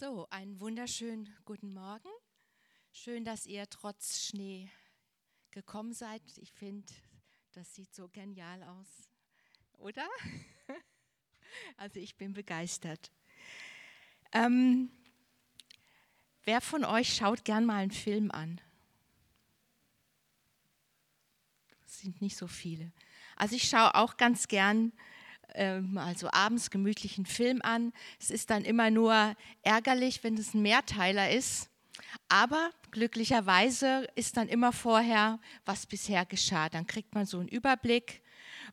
So, einen wunderschönen guten Morgen. Schön, dass ihr trotz Schnee gekommen seid. Ich finde, das sieht so genial aus, oder? Also ich bin begeistert. Ähm, wer von euch schaut gern mal einen Film an? Das sind nicht so viele. Also ich schaue auch ganz gern also abends gemütlichen Film an. Es ist dann immer nur ärgerlich, wenn es ein Mehrteiler ist. Aber glücklicherweise ist dann immer vorher, was bisher geschah. Dann kriegt man so einen Überblick,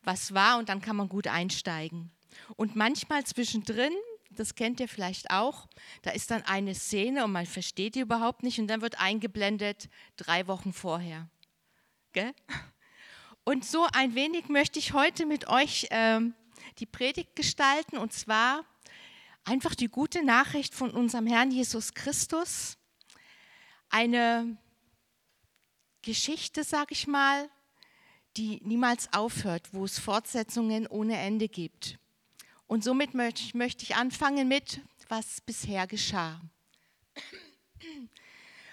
was war und dann kann man gut einsteigen. Und manchmal zwischendrin, das kennt ihr vielleicht auch, da ist dann eine Szene und man versteht die überhaupt nicht und dann wird eingeblendet drei Wochen vorher. Gell? Und so ein wenig möchte ich heute mit euch ähm, die Predigt gestalten und zwar einfach die gute Nachricht von unserem Herrn Jesus Christus. Eine Geschichte, sage ich mal, die niemals aufhört, wo es Fortsetzungen ohne Ende gibt. Und somit möchte ich anfangen mit, was bisher geschah.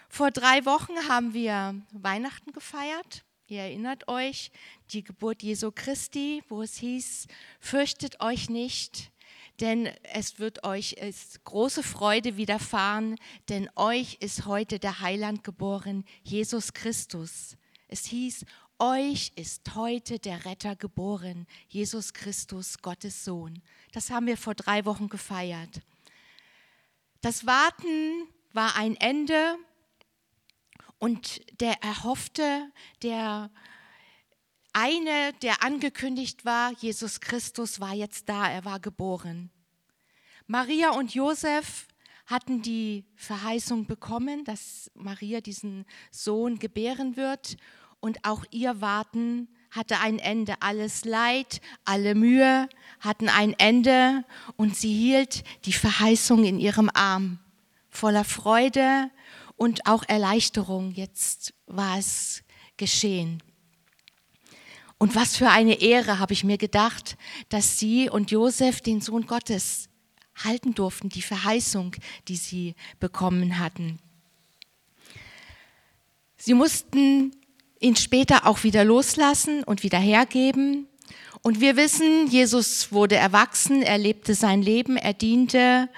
Vor drei Wochen haben wir Weihnachten gefeiert Ihr erinnert euch, die Geburt Jesu Christi, wo es hieß, fürchtet euch nicht, denn es wird euch große Freude widerfahren, denn euch ist heute der Heiland geboren, Jesus Christus. Es hieß, euch ist heute der Retter geboren, Jesus Christus, Gottes Sohn. Das haben wir vor drei Wochen gefeiert. Das Warten war ein Ende und der erhoffte, der eine, der angekündigt war, Jesus Christus war jetzt da, er war geboren. Maria und Josef hatten die Verheißung bekommen, dass Maria diesen Sohn gebären wird und auch ihr Warten hatte ein Ende. Alles Leid, alle Mühe hatten ein Ende und sie hielt die Verheißung in ihrem Arm voller Freude und auch Erleichterung. Jetzt war es geschehen. Und was für eine Ehre, habe ich mir gedacht, dass sie und Josef den Sohn Gottes halten durften, die Verheißung, die sie bekommen hatten. Sie mussten ihn später auch wieder loslassen und wieder hergeben. Und wir wissen, Jesus wurde erwachsen, er lebte sein Leben, er diente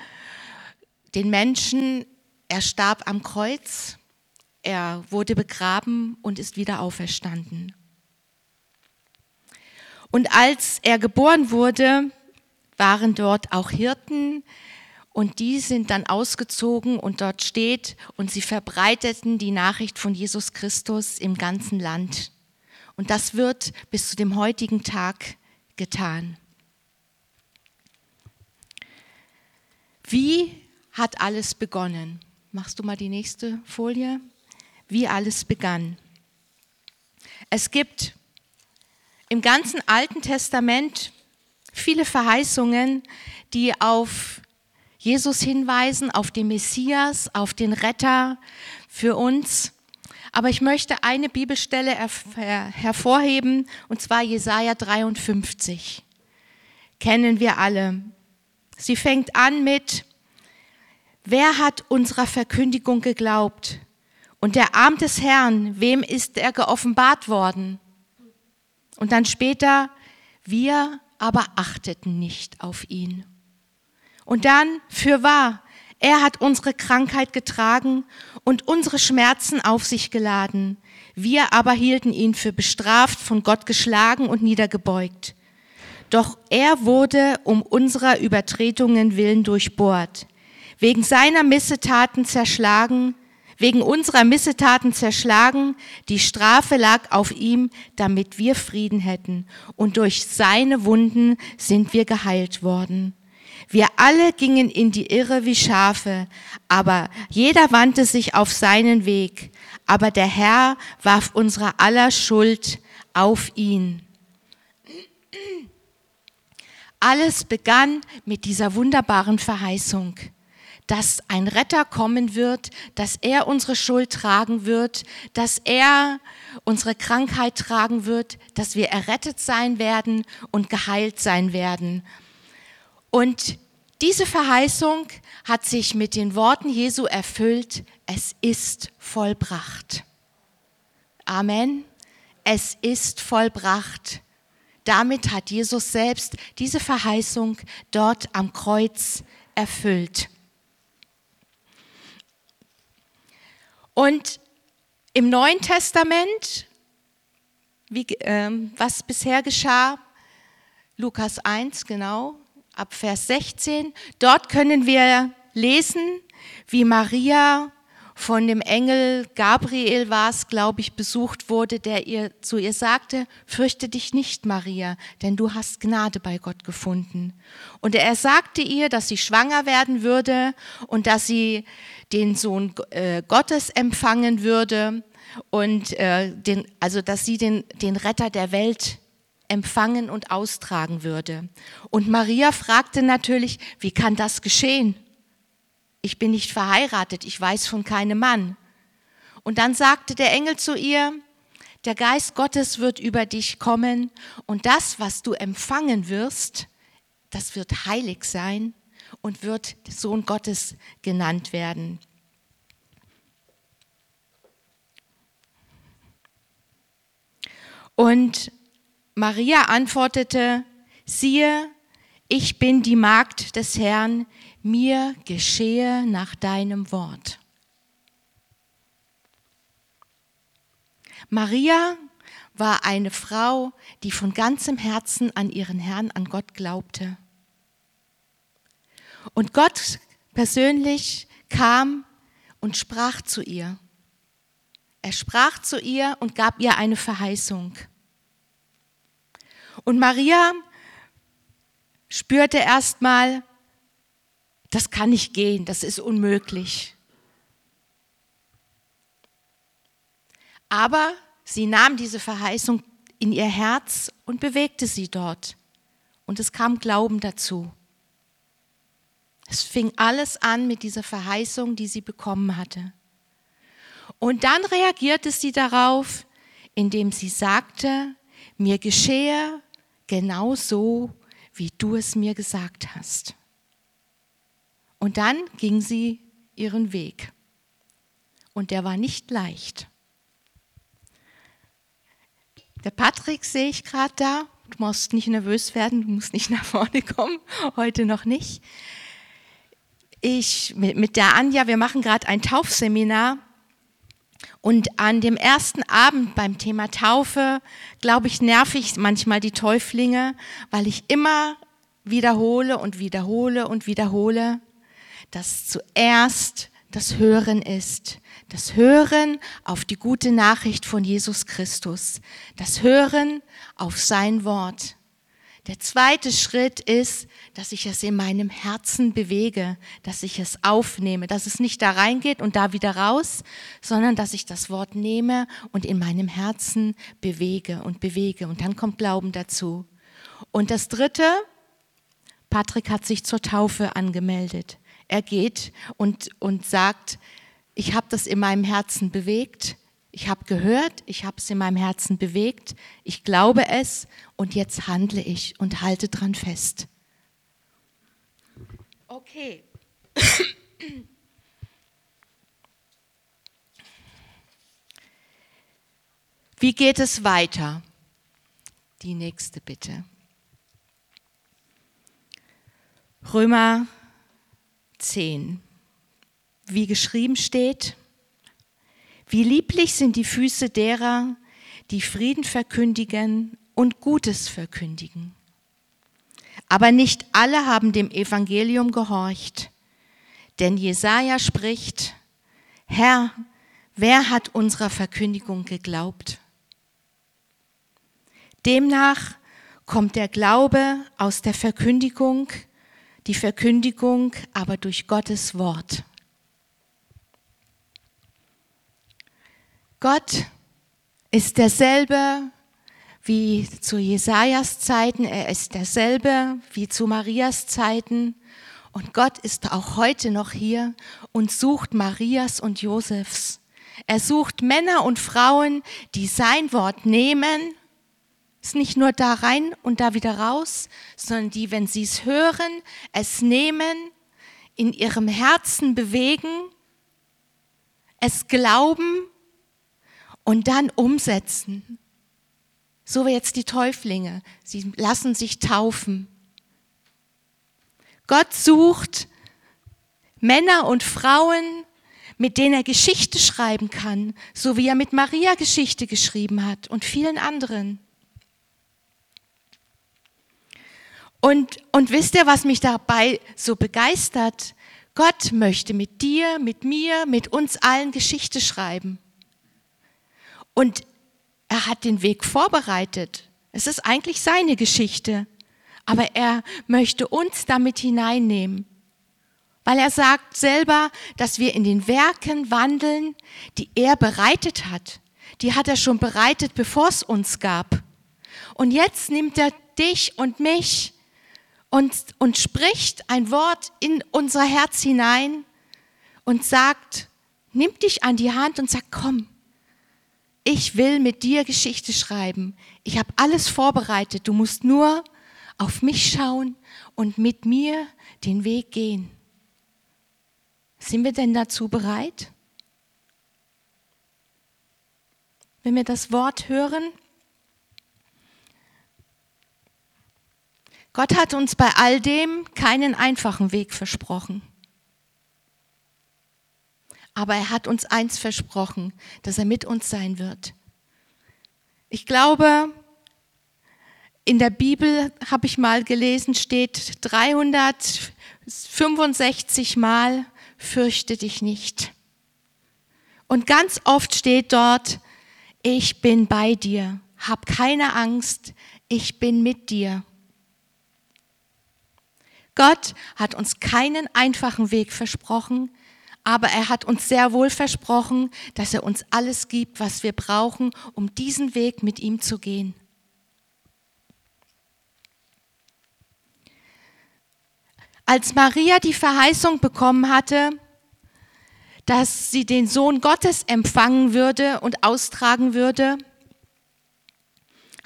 den Menschen er starb am Kreuz, er wurde begraben und ist wieder auferstanden. Und als er geboren wurde, waren dort auch Hirten und die sind dann ausgezogen und dort steht und sie verbreiteten die Nachricht von Jesus Christus im ganzen Land. Und das wird bis zu dem heutigen Tag getan. Wie hat alles begonnen? Machst du mal die nächste Folie? Wie alles begann. Es gibt im ganzen Alten Testament viele Verheißungen, die auf Jesus hinweisen, auf den Messias, auf den Retter für uns. Aber ich möchte eine Bibelstelle hervorheben, und zwar Jesaja 53. Kennen wir alle. Sie fängt an mit, Wer hat unserer Verkündigung geglaubt? Und der Arm des Herrn, wem ist er geoffenbart worden? Und dann später, wir aber achteten nicht auf ihn. Und dann, für wahr, er hat unsere Krankheit getragen und unsere Schmerzen auf sich geladen. Wir aber hielten ihn für bestraft, von Gott geschlagen und niedergebeugt. Doch er wurde um unserer Übertretungen willen durchbohrt wegen seiner Missetaten zerschlagen, wegen unserer Missetaten zerschlagen, die Strafe lag auf ihm, damit wir Frieden hätten, und durch seine Wunden sind wir geheilt worden. Wir alle gingen in die Irre wie Schafe, aber jeder wandte sich auf seinen Weg, aber der Herr warf unsere aller Schuld auf ihn. Alles begann mit dieser wunderbaren Verheißung dass ein Retter kommen wird, dass er unsere Schuld tragen wird, dass er unsere Krankheit tragen wird, dass wir errettet sein werden und geheilt sein werden. Und Diese Verheißung hat sich mit den Worten Jesu erfüllt, es ist vollbracht. Amen. Es ist vollbracht. Damit hat Jesus selbst diese Verheißung dort am Kreuz erfüllt. Und im Neuen Testament, wie, äh, was bisher geschah, Lukas 1, genau, ab Vers 16, dort können wir lesen, wie Maria von dem Engel Gabriel war es, glaube ich, besucht wurde, der ihr zu ihr sagte, fürchte dich nicht, Maria, denn du hast Gnade bei Gott gefunden. Und er sagte ihr, dass sie schwanger werden würde und dass sie den Sohn äh, Gottes empfangen würde und äh, den, also dass sie den, den Retter der Welt empfangen und austragen würde. Und Maria fragte natürlich, wie kann das geschehen? Ich bin nicht verheiratet, ich weiß von keinem Mann. Und dann sagte der Engel zu ihr, der Geist Gottes wird über dich kommen und das, was du empfangen wirst, das wird heilig sein und wird Sohn Gottes genannt werden. Und Maria antwortete, siehe, ich bin die Magd des Herrn, mir geschehe nach deinem Wort. Maria war eine Frau, die von ganzem Herzen an ihren Herrn, an Gott glaubte. Und Gott persönlich kam und sprach zu ihr. Er sprach zu ihr und gab ihr eine Verheißung. Und Maria spürte erstmal, das kann nicht gehen, das ist unmöglich. Aber sie nahm diese Verheißung in ihr Herz und bewegte sie dort. Und es kam Glauben dazu. Es fing alles an mit dieser Verheißung, die sie bekommen hatte. Und dann reagierte sie darauf, indem sie sagte, mir geschehe genau so, wie du es mir gesagt hast. Und dann ging sie ihren Weg. Und der war nicht leicht. Der Patrick sehe ich gerade da. Du musst nicht nervös werden, du musst nicht nach vorne kommen, heute noch nicht. Ich mit, der Anja, wir machen gerade ein Taufseminar. Und an dem ersten Abend beim Thema Taufe, glaube ich, nerv ich manchmal die Täuflinge, weil ich immer wiederhole und wiederhole und wiederhole dass zuerst das Hören ist. Das Hören auf die gute Nachricht von Jesus Christus. Das Hören auf sein Wort. Der zweite Schritt ist, dass ich es in meinem Herzen bewege, dass ich es aufnehme, dass es nicht da reingeht und da wieder raus, sondern dass ich das Wort nehme und in meinem Herzen bewege und bewege. Und dann kommt Glauben dazu. Und das dritte, Patrick hat sich zur Taufe angemeldet. Er geht und, und sagt, ich habe das in meinem Herzen bewegt, ich habe gehört, ich habe es in meinem Herzen bewegt, ich glaube es und jetzt handle ich und halte dran fest. Okay. Wie geht es weiter? Die nächste bitte. Römer 10, wie geschrieben steht, wie lieblich sind die Füße derer, die Frieden verkündigen und Gutes verkündigen. Aber nicht alle haben dem Evangelium gehorcht, denn Jesaja spricht: Herr, wer hat unserer Verkündigung geglaubt? Demnach kommt der Glaube aus der Verkündigung die Verkündigung aber durch Gottes Wort. Gott ist derselbe wie zu Jesajas Zeiten, er ist derselbe wie zu Marias Zeiten. Und Gott ist auch heute noch hier und sucht Marias und Josefs. Er sucht Männer und Frauen, die sein Wort nehmen, ist nicht nur da rein und da wieder raus, sondern die, wenn sie es hören, es nehmen, in ihrem Herzen bewegen, es glauben und dann umsetzen. So wie jetzt die Täuflinge. Sie lassen sich taufen. Gott sucht Männer und Frauen, mit denen er Geschichte schreiben kann, so wie er mit Maria Geschichte geschrieben hat und vielen anderen. Und, und wisst ihr, was mich dabei so begeistert? Gott möchte mit dir, mit mir, mit uns allen Geschichte schreiben. Und er hat den Weg vorbereitet. Es ist eigentlich seine Geschichte. Aber er möchte uns damit hineinnehmen weil er sagt selber, dass wir in den Werken wandeln, die er bereitet hat. Die hat er schon bereitet, bevor es uns gab. Und jetzt nimmt er dich und mich und, und spricht ein Wort in unser Herz hinein und sagt, nimm dich an die Hand und sag, komm, ich will mit dir Geschichte schreiben. Ich habe alles vorbereitet. Du musst nur auf mich schauen und mit mir den Weg gehen. Sind wir denn dazu bereit? Wenn wir das Wort hören, Gott hat uns bei all dem keinen einfachen Weg versprochen. Aber er hat uns eins versprochen, dass er mit uns sein wird. Ich glaube, in der Bibel habe ich mal gelesen, steht 365 Mal, fürchte dich nicht. Und ganz oft steht dort, ich bin bei dir, hab keine Angst, ich bin mit dir. Gott hat uns keinen einfachen Weg versprochen, aber er hat uns sehr wohl versprochen, dass er uns alles gibt, was wir brauchen, um diesen Weg mit ihm zu gehen. Als Maria die Verheißung bekommen hatte, dass sie den Sohn Gottes empfangen würde und austragen würde,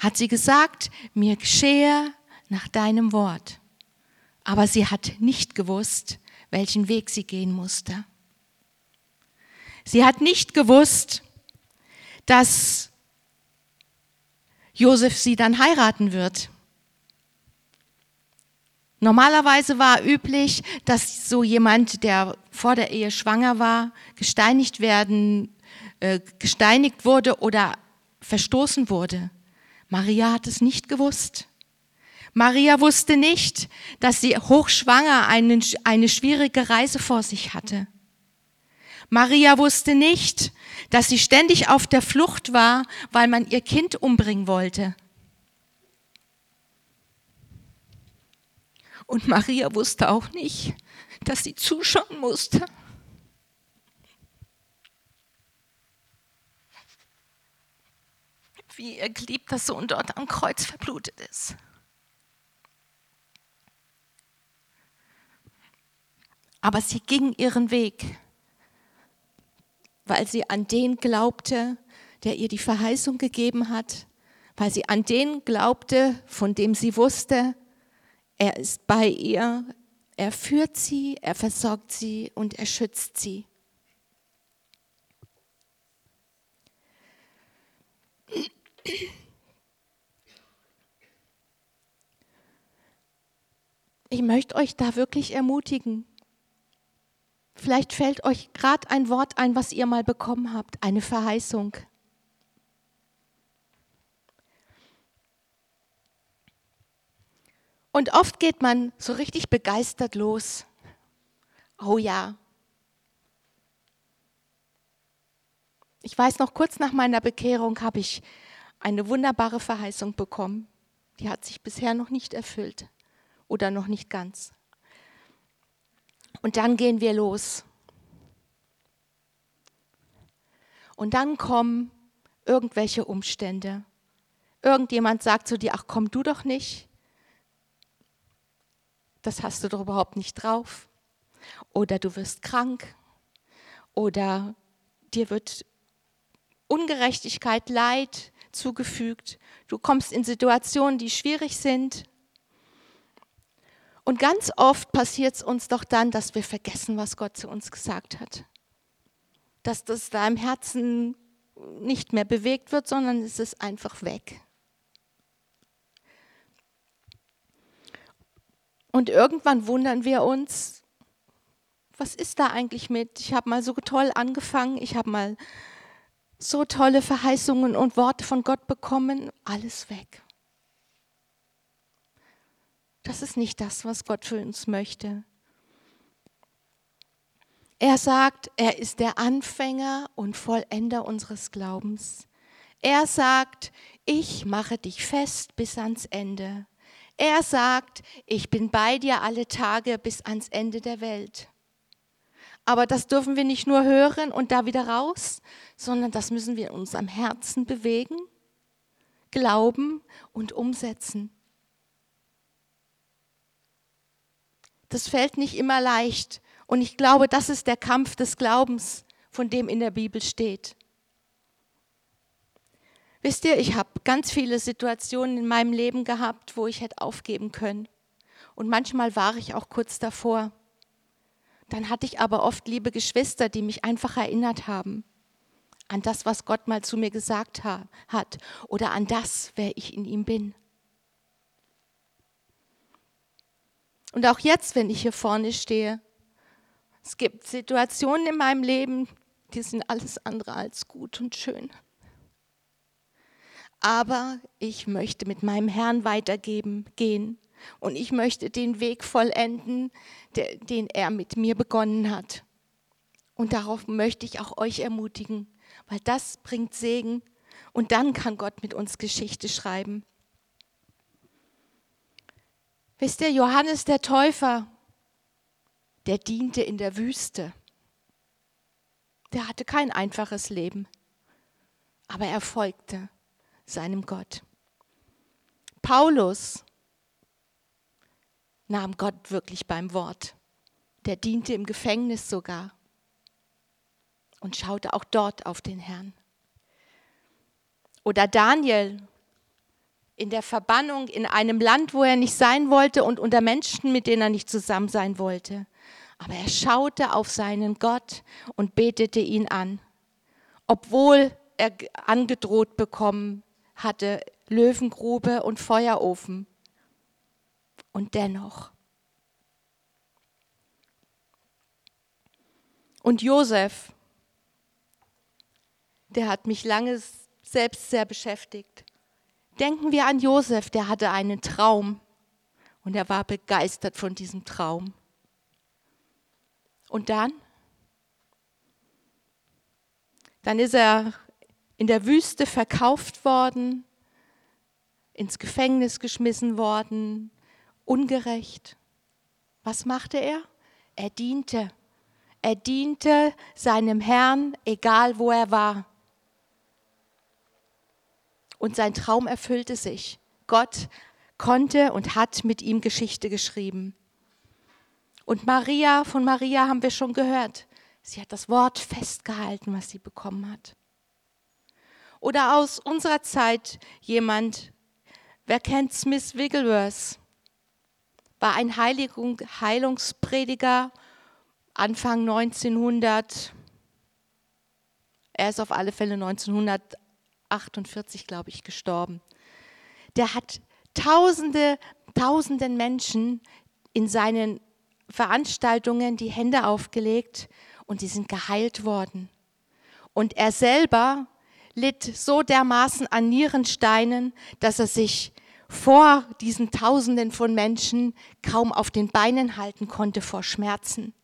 hat sie gesagt, mir geschehe nach deinem Wort. Aber sie hat nicht gewusst, welchen Weg sie gehen musste. Sie hat nicht gewusst, dass Josef sie dann heiraten wird. Normalerweise war üblich, dass so jemand, der vor der Ehe schwanger war, gesteinigt werden, äh, gesteinigt wurde oder verstoßen wurde. Maria hat es nicht gewusst. Maria wusste nicht, dass sie hochschwanger eine, eine schwierige Reise vor sich hatte. Maria wusste nicht, dass sie ständig auf der Flucht war, weil man ihr Kind umbringen wollte. Und Maria wusste auch nicht, dass sie zuschauen musste. Wie ihr geliebter Sohn dort am Kreuz verblutet ist. Aber sie ging ihren Weg, weil sie an den glaubte, der ihr die Verheißung gegeben hat, weil sie an den glaubte, von dem sie wusste, er ist bei ihr, er führt sie, er versorgt sie und er schützt sie. Ich möchte euch da wirklich ermutigen. Vielleicht fällt euch gerade ein Wort ein, was ihr mal bekommen habt, eine Verheißung. Und oft geht man so richtig begeistert los. Oh ja. Ich weiß noch, kurz nach meiner Bekehrung habe ich eine wunderbare Verheißung bekommen. Die hat sich bisher noch nicht erfüllt oder noch nicht ganz. Und dann gehen wir los. Und dann kommen irgendwelche Umstände. Irgendjemand sagt zu dir, ach komm du doch nicht das hast du doch überhaupt nicht drauf. Oder du wirst krank. Oder dir wird Ungerechtigkeit, Leid zugefügt. Du kommst in Situationen, die schwierig sind. Und ganz oft passiert es uns doch dann, dass wir vergessen, was Gott zu uns gesagt hat. Dass das da im Herzen nicht mehr bewegt wird, sondern es ist einfach weg. Und irgendwann wundern wir uns, was ist da eigentlich mit? Ich habe mal so toll angefangen, ich habe mal so tolle Verheißungen und Worte von Gott bekommen, alles weg. Das ist nicht das, was Gott für uns möchte. Er sagt, er ist der Anfänger und Vollender unseres Glaubens. Er sagt, ich mache dich fest bis ans Ende. Er sagt, ich bin bei dir alle Tage bis ans Ende der Welt. Aber das dürfen wir nicht nur hören und da wieder raus, sondern das müssen wir in unserem Herzen bewegen, glauben und umsetzen. Das fällt nicht immer leicht. Und ich glaube, das ist der Kampf des Glaubens, von dem in der Bibel steht. Wisst ihr, ich habe ganz viele Situationen in meinem Leben gehabt, wo ich hätte aufgeben können. Und manchmal war ich auch kurz davor. Dann hatte ich aber oft liebe Geschwister, die mich einfach erinnert haben an das, was Gott mal zu mir gesagt hat oder an das, wer ich in ihm bin. Und auch jetzt, wenn ich hier vorne stehe, es gibt Situationen in meinem Leben, die sind alles andere als gut und schön. Aber ich möchte mit meinem Herrn weitergeben, gehen. Und ich möchte den Weg vollenden, der, den er mit mir begonnen hat. Und darauf möchte ich auch euch ermutigen, weil das bringt Segen. Und dann kann Gott mit uns Geschichte schreiben. Wisst ihr, Johannes der Täufer, der diente in der Wüste. Der hatte kein einfaches Leben, aber er folgte seinem Gott. Paulus nahm Gott wirklich beim Wort. Der diente im Gefängnis sogar und schaute auch dort auf den Herrn. Oder Daniel in der Verbannung in einem Land, wo er nicht sein wollte und unter Menschen, mit denen er nicht zusammen sein wollte. Aber er schaute auf seinen Gott und betete ihn an, obwohl er angedroht bekommen hatte, Löwengrube und Feuerofen. Und dennoch. Und Josef, der hat mich lange selbst sehr beschäftigt. Denken wir an Josef, der hatte einen Traum und er war begeistert von diesem Traum. Und dann? Dann ist er in der Wüste verkauft worden, ins Gefängnis geschmissen worden, ungerecht. Was machte er? Er diente. Er diente seinem Herrn, egal wo er war. Und sein Traum erfüllte sich. Gott konnte und hat mit ihm Geschichte geschrieben. Und Maria, von Maria haben wir schon gehört. Sie hat das Wort festgehalten, was sie bekommen hat. Oder aus unserer Zeit jemand, wer kennt Smith Wigglesworth? War ein Heiligung, Heilungsprediger Anfang 1900. Er ist auf alle Fälle 1948, glaube ich, gestorben. Der hat Tausende, Tausenden Menschen in seinen Veranstaltungen die Hände aufgelegt und die sind geheilt worden. Und er selber litt so dermaßen an Nierensteinen, dass er sich vor diesen Tausenden von Menschen kaum auf den Beinen halten konnte vor Schmerzen.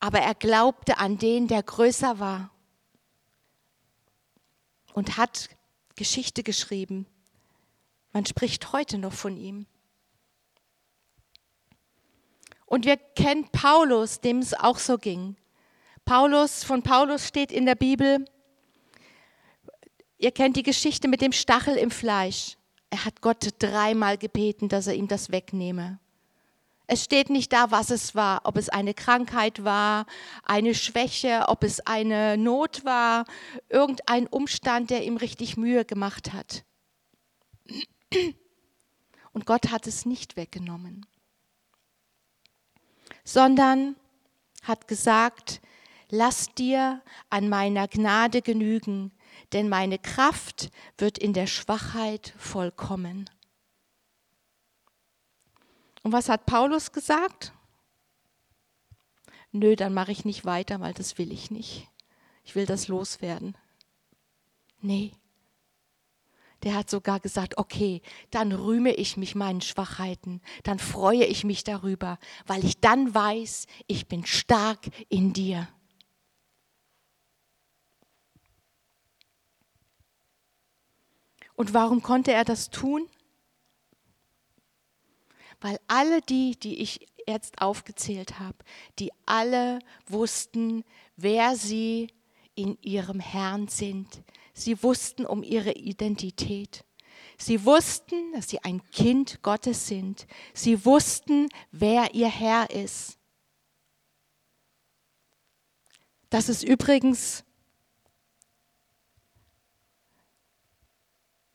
Aber er glaubte an den, der größer war und hat Geschichte geschrieben. Man spricht heute noch von ihm. Und wir kennen Paulus, dem es auch so ging. Paulus, von Paulus steht in der Bibel, ihr kennt die Geschichte mit dem Stachel im Fleisch. Er hat Gott dreimal gebeten, dass er ihm das wegnehme. Es steht nicht da, was es war, ob es eine Krankheit war, eine Schwäche, ob es eine Not war, irgendein Umstand, der ihm richtig Mühe gemacht hat. Und Gott hat es nicht weggenommen, sondern hat gesagt, lass dir an meiner Gnade genügen, denn meine Kraft wird in der Schwachheit vollkommen. Und was hat Paulus gesagt? Nö, dann mache ich nicht weiter, weil das will ich nicht. Ich will das loswerden. Nee. Der hat sogar gesagt, okay, dann rühme ich mich meinen Schwachheiten, dann freue ich mich darüber, weil ich dann weiß, ich bin stark in dir. Und warum konnte er das tun? Weil alle die, die ich jetzt aufgezählt habe, die alle wussten, wer sie in ihrem Herrn sind. Sie wussten um ihre Identität. Sie wussten, dass sie ein Kind Gottes sind. Sie wussten, wer ihr Herr ist. Das ist übrigens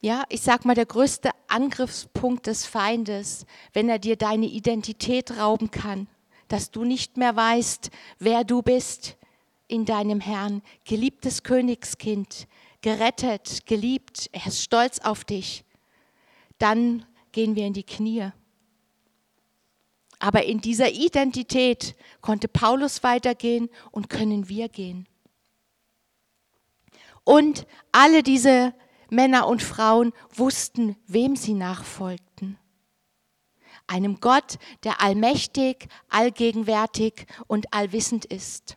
ja, ich sag mal, der größte Angriffspunkt des Feindes, wenn er dir deine Identität rauben kann, dass du nicht mehr weißt, wer du bist in deinem Herrn, geliebtes Königskind, gerettet, geliebt, er ist stolz auf dich, dann gehen wir in die Knie. Aber in dieser Identität konnte Paulus weitergehen und können wir gehen. Und alle diese Männer und Frauen wussten, wem sie nachfolgten. Einem Gott, der allmächtig, allgegenwärtig und allwissend ist.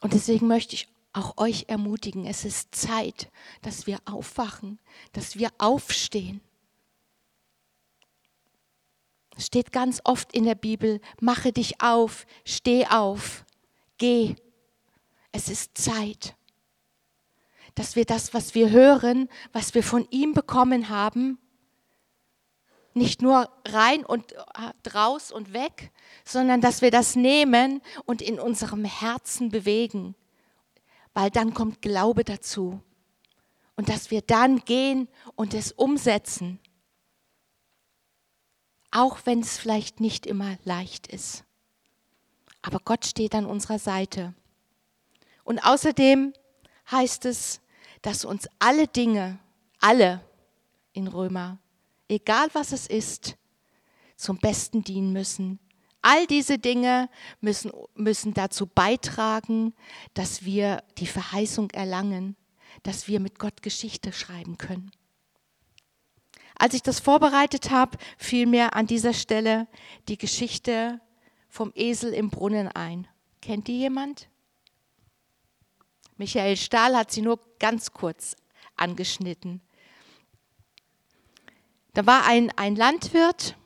Und deswegen möchte ich auch euch ermutigen, es ist Zeit, dass wir aufwachen, dass wir aufstehen steht ganz oft in der Bibel, mache dich auf, steh auf, geh. Es ist Zeit, dass wir das, was wir hören, was wir von ihm bekommen haben, nicht nur rein und äh, draus und weg, sondern dass wir das nehmen und in unserem Herzen bewegen, weil dann kommt Glaube dazu. Und dass wir dann gehen und es umsetzen auch wenn es vielleicht nicht immer leicht ist. Aber Gott steht an unserer Seite. Und außerdem heißt es, dass uns alle Dinge, alle in Römer, egal was es ist, zum Besten dienen müssen. All diese Dinge müssen, müssen dazu beitragen, dass wir die Verheißung erlangen, dass wir mit Gott Geschichte schreiben können. Als ich das vorbereitet habe, fiel mir an dieser Stelle die Geschichte vom Esel im Brunnen ein. Kennt die jemand? Michael Stahl hat sie nur ganz kurz angeschnitten. Da war ein, ein Landwirt,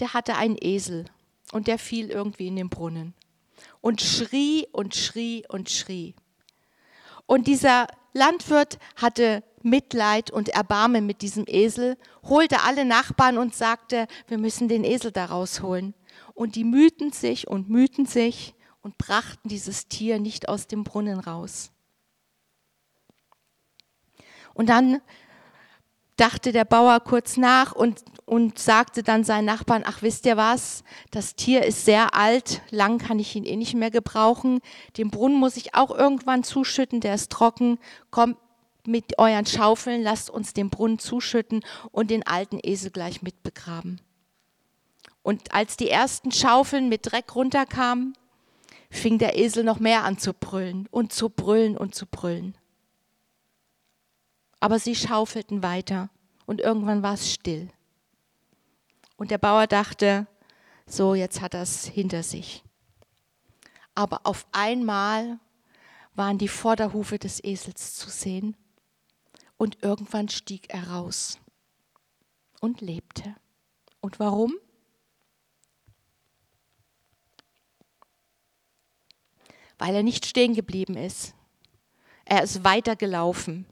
der hatte einen Esel und der fiel irgendwie in den Brunnen und schrie und schrie und schrie. Und dieser Landwirt hatte Mitleid und Erbarmen mit diesem Esel, holte alle Nachbarn und sagte, wir müssen den Esel da rausholen. Und die mühten sich und mühten sich und brachten dieses Tier nicht aus dem Brunnen raus. Und dann dachte der Bauer kurz nach und, und sagte dann seinen Nachbarn, ach wisst ihr was, das Tier ist sehr alt, lang kann ich ihn eh nicht mehr gebrauchen, den Brunnen muss ich auch irgendwann zuschütten, der ist trocken, kommt mit euren Schaufeln, lasst uns den Brunnen zuschütten und den alten Esel gleich mitbegraben. Und als die ersten Schaufeln mit Dreck runterkamen, fing der Esel noch mehr an zu brüllen und zu brüllen und zu brüllen. Aber sie schaufelten weiter und irgendwann war es still. Und der Bauer dachte, so, jetzt hat er es hinter sich. Aber auf einmal waren die Vorderhufe des Esels zu sehen und irgendwann stieg er raus und lebte. Und warum? Weil er nicht stehen geblieben ist. Er ist weitergelaufen.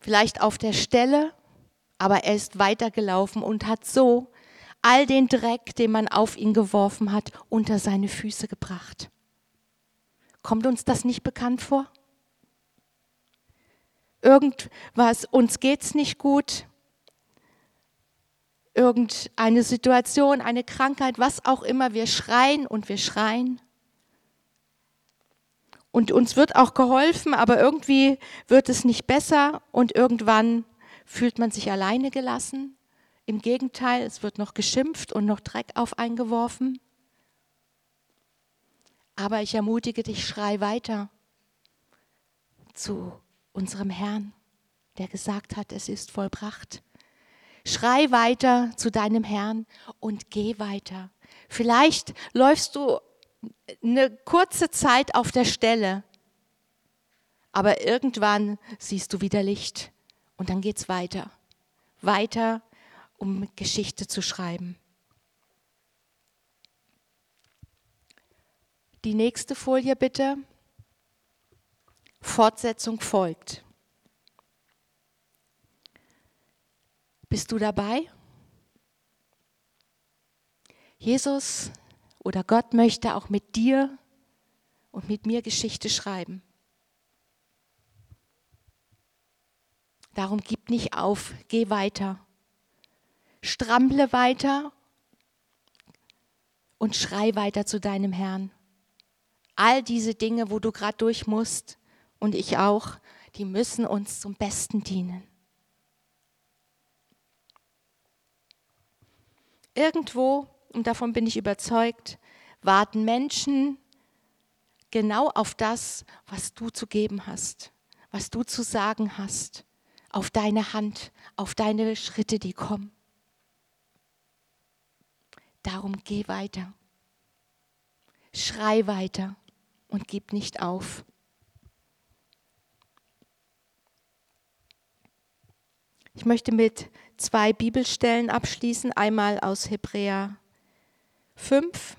vielleicht auf der Stelle, aber er ist weitergelaufen und hat so all den Dreck, den man auf ihn geworfen hat, unter seine Füße gebracht. Kommt uns das nicht bekannt vor? Irgendwas, uns geht's nicht gut. Irgendeine Situation, eine Krankheit, was auch immer, wir schreien und wir schreien. Und uns wird auch geholfen, aber irgendwie wird es nicht besser und irgendwann fühlt man sich alleine gelassen. Im Gegenteil, es wird noch geschimpft und noch Dreck auf eingeworfen. Aber ich ermutige dich, schrei weiter zu unserem Herrn, der gesagt hat, es ist vollbracht. Schrei weiter zu deinem Herrn und geh weiter. Vielleicht läufst du eine kurze Zeit auf der Stelle, aber irgendwann siehst du wieder Licht und dann geht es weiter. Weiter, um Geschichte zu schreiben. Die nächste Folie bitte. Fortsetzung folgt. Bist du dabei? Jesus oder Gott möchte auch mit dir und mit mir Geschichte schreiben. Darum gib nicht auf, geh weiter. Strample weiter und schrei weiter zu deinem Herrn. All diese Dinge, wo du gerade durch musst und ich auch, die müssen uns zum Besten dienen. Irgendwo und davon bin ich überzeugt, warten Menschen genau auf das, was du zu geben hast, was du zu sagen hast, auf deine Hand, auf deine Schritte, die kommen. Darum geh weiter. Schrei weiter und gib nicht auf. Ich möchte mit zwei Bibelstellen abschließen, einmal aus Hebräer 5,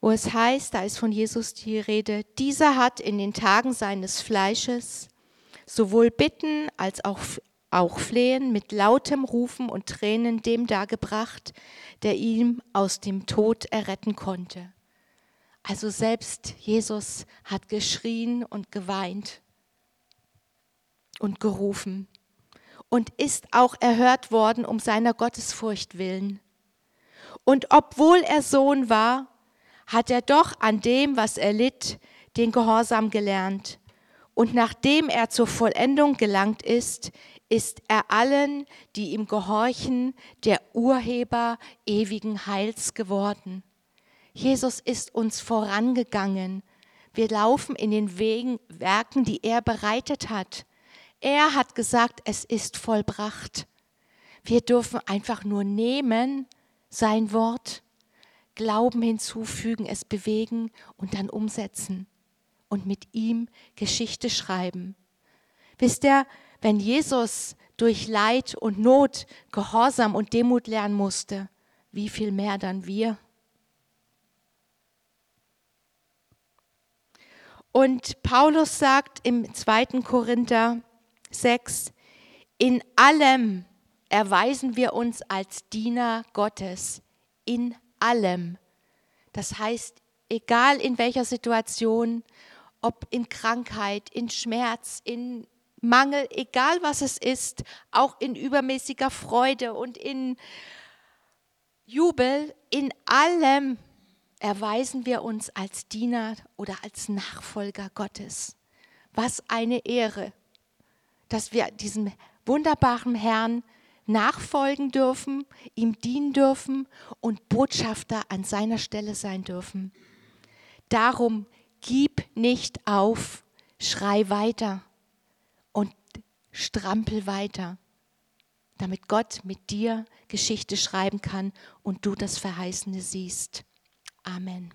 wo es heißt, da ist von Jesus die Rede, dieser hat in den Tagen seines Fleisches sowohl Bitten als auch, auch Flehen mit lautem Rufen und Tränen dem dargebracht, der ihm aus dem Tod erretten konnte. Also selbst Jesus hat geschrien und geweint und gerufen und ist auch erhört worden um seiner Gottesfurcht willen. Und obwohl er Sohn war, hat er doch an dem, was er litt, den Gehorsam gelernt. Und nachdem er zur Vollendung gelangt ist, ist er allen, die ihm gehorchen, der Urheber ewigen Heils geworden. Jesus ist uns vorangegangen. Wir laufen in den Wegen, Werken, die er bereitet hat. Er hat gesagt, es ist vollbracht. Wir dürfen einfach nur nehmen sein Wort, Glauben hinzufügen, es bewegen und dann umsetzen und mit ihm Geschichte schreiben. Wisst ihr, wenn Jesus durch Leid und Not Gehorsam und Demut lernen musste, wie viel mehr dann wir? Und Paulus sagt im 2. Korinther 6. In allem erweisen wir uns als Diener Gottes. In allem. Das heißt, egal in welcher Situation, ob in Krankheit, in Schmerz, in Mangel, egal was es ist, auch in übermäßiger Freude und in Jubel, in allem erweisen wir uns als Diener oder als Nachfolger Gottes. Was eine Ehre dass wir diesem wunderbaren Herrn nachfolgen dürfen, ihm dienen dürfen und Botschafter an seiner Stelle sein dürfen. Darum gib nicht auf, schrei weiter und strampel weiter, damit Gott mit dir Geschichte schreiben kann und du das Verheißene siehst. Amen.